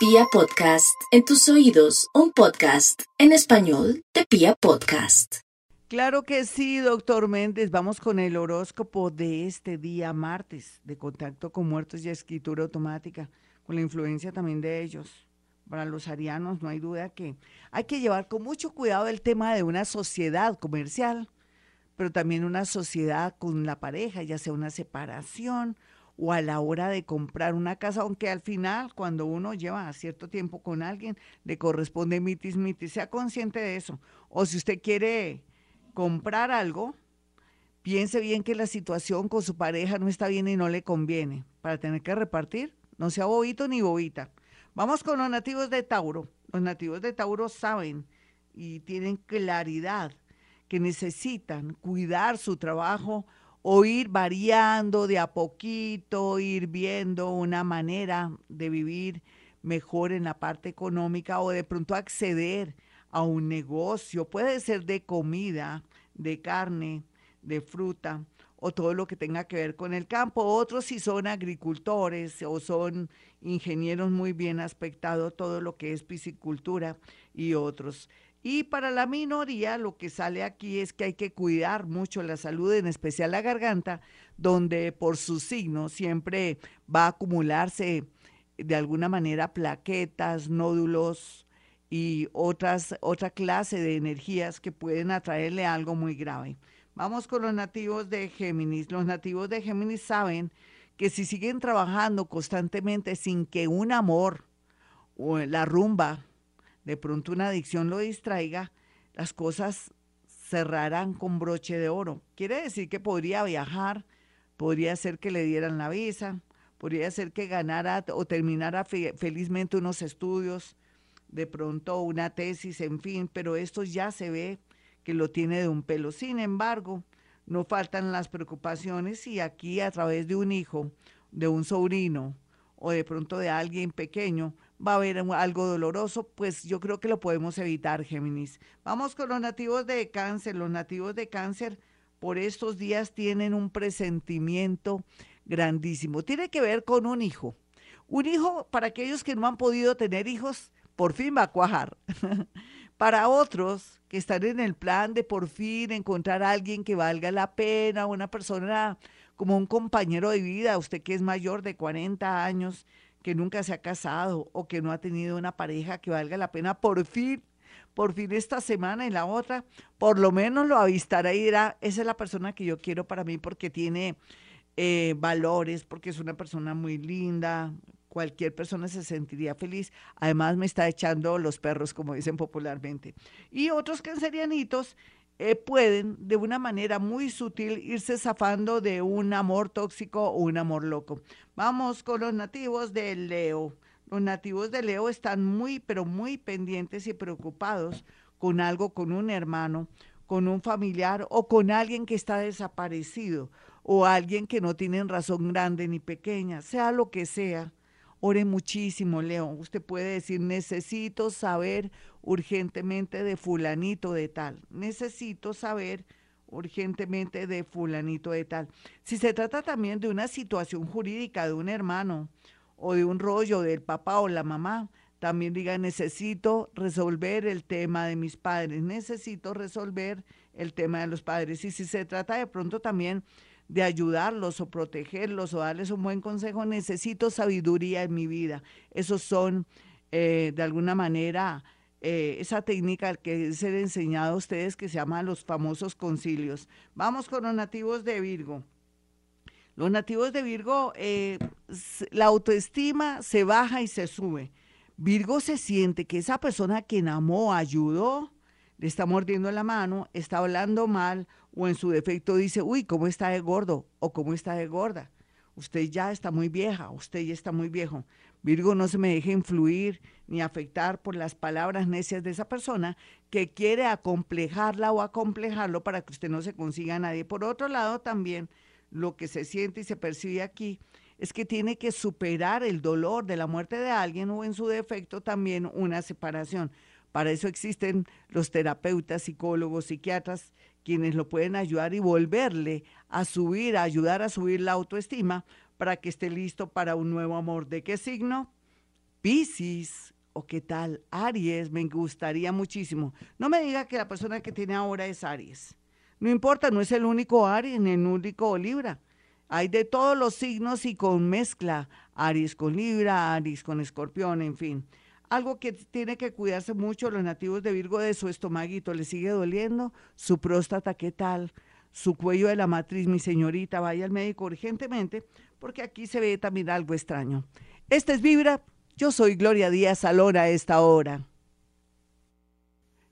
Pia Podcast, en tus oídos, un podcast en español de Pia Podcast. Claro que sí, doctor Méndez. Vamos con el horóscopo de este día martes, de contacto con muertos y escritura automática, con la influencia también de ellos. Para los arianos no hay duda que hay que llevar con mucho cuidado el tema de una sociedad comercial, pero también una sociedad con la pareja, ya sea una separación o a la hora de comprar una casa, aunque al final, cuando uno lleva cierto tiempo con alguien, le corresponde mitis mitis, sea consciente de eso. O si usted quiere comprar algo, piense bien que la situación con su pareja no está bien y no le conviene para tener que repartir. No sea bobito ni bobita. Vamos con los nativos de Tauro. Los nativos de Tauro saben y tienen claridad que necesitan cuidar su trabajo o ir variando de a poquito, ir viendo una manera de vivir mejor en la parte económica o de pronto acceder a un negocio. Puede ser de comida, de carne, de fruta o todo lo que tenga que ver con el campo. Otros si son agricultores o son ingenieros muy bien aspectados, todo lo que es piscicultura y otros. Y para la minoría lo que sale aquí es que hay que cuidar mucho la salud, en especial la garganta, donde por su signo siempre va a acumularse de alguna manera plaquetas, nódulos y otras, otra clase de energías que pueden atraerle algo muy grave. Vamos con los nativos de Géminis. Los nativos de Géminis saben que si siguen trabajando constantemente sin que un amor o la rumba de pronto una adicción lo distraiga, las cosas cerrarán con broche de oro. Quiere decir que podría viajar, podría ser que le dieran la visa, podría ser que ganara o terminara felizmente unos estudios, de pronto una tesis, en fin, pero esto ya se ve que lo tiene de un pelo. Sin embargo, no faltan las preocupaciones y aquí a través de un hijo, de un sobrino o de pronto de alguien pequeño, va a haber algo doloroso, pues yo creo que lo podemos evitar, Géminis. Vamos con los nativos de cáncer. Los nativos de cáncer por estos días tienen un presentimiento grandísimo. Tiene que ver con un hijo. Un hijo, para aquellos que no han podido tener hijos, por fin va a cuajar. para otros que están en el plan de por fin encontrar a alguien que valga la pena, una persona como un compañero de vida, usted que es mayor de 40 años, que nunca se ha casado o que no ha tenido una pareja que valga la pena, por fin, por fin esta semana y la otra, por lo menos lo avistará y dirá, esa es la persona que yo quiero para mí porque tiene eh, valores, porque es una persona muy linda, cualquier persona se sentiría feliz. Además me está echando los perros, como dicen popularmente. Y otros cancerianitos eh, pueden de una manera muy sutil irse zafando de un amor tóxico o un amor loco. Vamos con los nativos de Leo. Los nativos de Leo están muy, pero muy pendientes y preocupados con algo, con un hermano, con un familiar o con alguien que está desaparecido o alguien que no tienen razón grande ni pequeña, sea lo que sea Ore muchísimo, Leo. Usted puede decir, necesito saber urgentemente de fulanito de tal. Necesito saber urgentemente de fulanito de tal. Si se trata también de una situación jurídica de un hermano o de un rollo del papá o la mamá, también diga, necesito resolver el tema de mis padres, necesito resolver el tema de los padres. Y si se trata de pronto también de ayudarlos o protegerlos o darles un buen consejo, necesito sabiduría en mi vida. Esos son, eh, de alguna manera, eh, esa técnica que se ha enseñado a ustedes que se llama los famosos concilios. Vamos con los nativos de Virgo. Los nativos de Virgo, eh, la autoestima se baja y se sube. Virgo se siente que esa persona que amó, ayudó, le está mordiendo la mano, está hablando mal o en su defecto dice, uy, ¿cómo está de gordo? o ¿cómo está de gorda? Usted ya está muy vieja, usted ya está muy viejo. Virgo no se me deje influir ni afectar por las palabras necias de esa persona que quiere acomplejarla o acomplejarlo para que usted no se consiga a nadie. Por otro lado, también lo que se siente y se percibe aquí es que tiene que superar el dolor de la muerte de alguien o en su defecto también una separación. Para eso existen los terapeutas, psicólogos, psiquiatras, quienes lo pueden ayudar y volverle a subir, a ayudar a subir la autoestima para que esté listo para un nuevo amor. ¿De qué signo? Piscis, o qué tal Aries, me gustaría muchísimo. No me diga que la persona que tiene ahora es Aries. No importa, no es el único Aries ni el único Libra. Hay de todos los signos y con mezcla, Aries con Libra, Aries con Escorpión, en fin. Algo que tiene que cuidarse mucho los nativos de Virgo de su estomaguito, ¿le sigue doliendo? Su próstata, ¿qué tal? Su cuello de la matriz, mi señorita, vaya al médico urgentemente, porque aquí se ve también algo extraño. Este es Vibra, yo soy Gloria Díaz Salora a esta hora.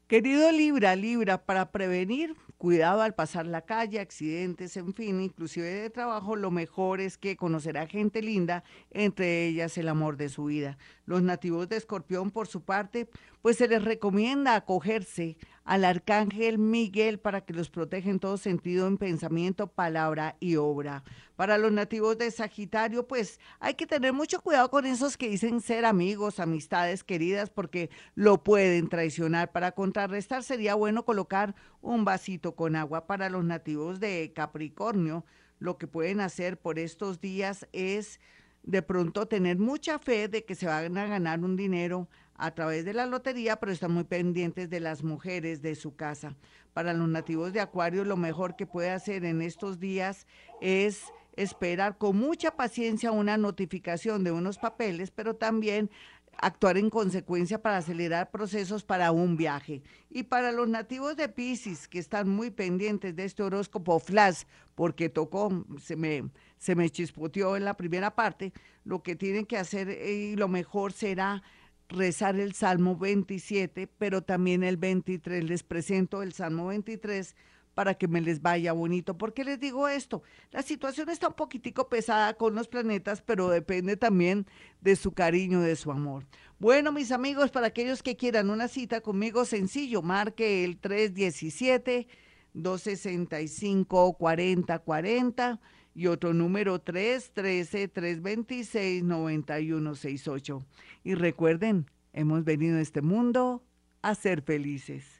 Querido Libra, Libra, para prevenir, cuidado al pasar la calle, accidentes, en fin, inclusive de trabajo, lo mejor es que conocerá gente linda, entre ellas el amor de su vida. Los nativos de Escorpión, por su parte, pues se les recomienda acogerse al arcángel Miguel para que los proteja en todo sentido en pensamiento, palabra y obra. Para los nativos de Sagitario, pues hay que tener mucho cuidado con esos que dicen ser amigos, amistades queridas, porque lo pueden traicionar. Para contrarrestar sería bueno colocar un vasito con agua. Para los nativos de Capricornio, lo que pueden hacer por estos días es de pronto tener mucha fe de que se van a ganar un dinero a través de la lotería, pero están muy pendientes de las mujeres de su casa. Para los nativos de Acuario, lo mejor que puede hacer en estos días es esperar con mucha paciencia una notificación de unos papeles, pero también actuar en consecuencia para acelerar procesos para un viaje. Y para los nativos de Pisces, que están muy pendientes de este horóscopo flash, porque tocó, se me se me chispoteó en la primera parte, lo que tienen que hacer eh, y lo mejor será rezar el Salmo 27, pero también el 23. Les presento el Salmo 23 para que me les vaya bonito. ¿Por qué les digo esto? La situación está un poquitico pesada con los planetas, pero depende también de su cariño, de su amor. Bueno, mis amigos, para aquellos que quieran una cita conmigo, sencillo, marque el 317 265 4040 y otro número 313-326-9168. Y recuerden, hemos venido a este mundo a ser felices.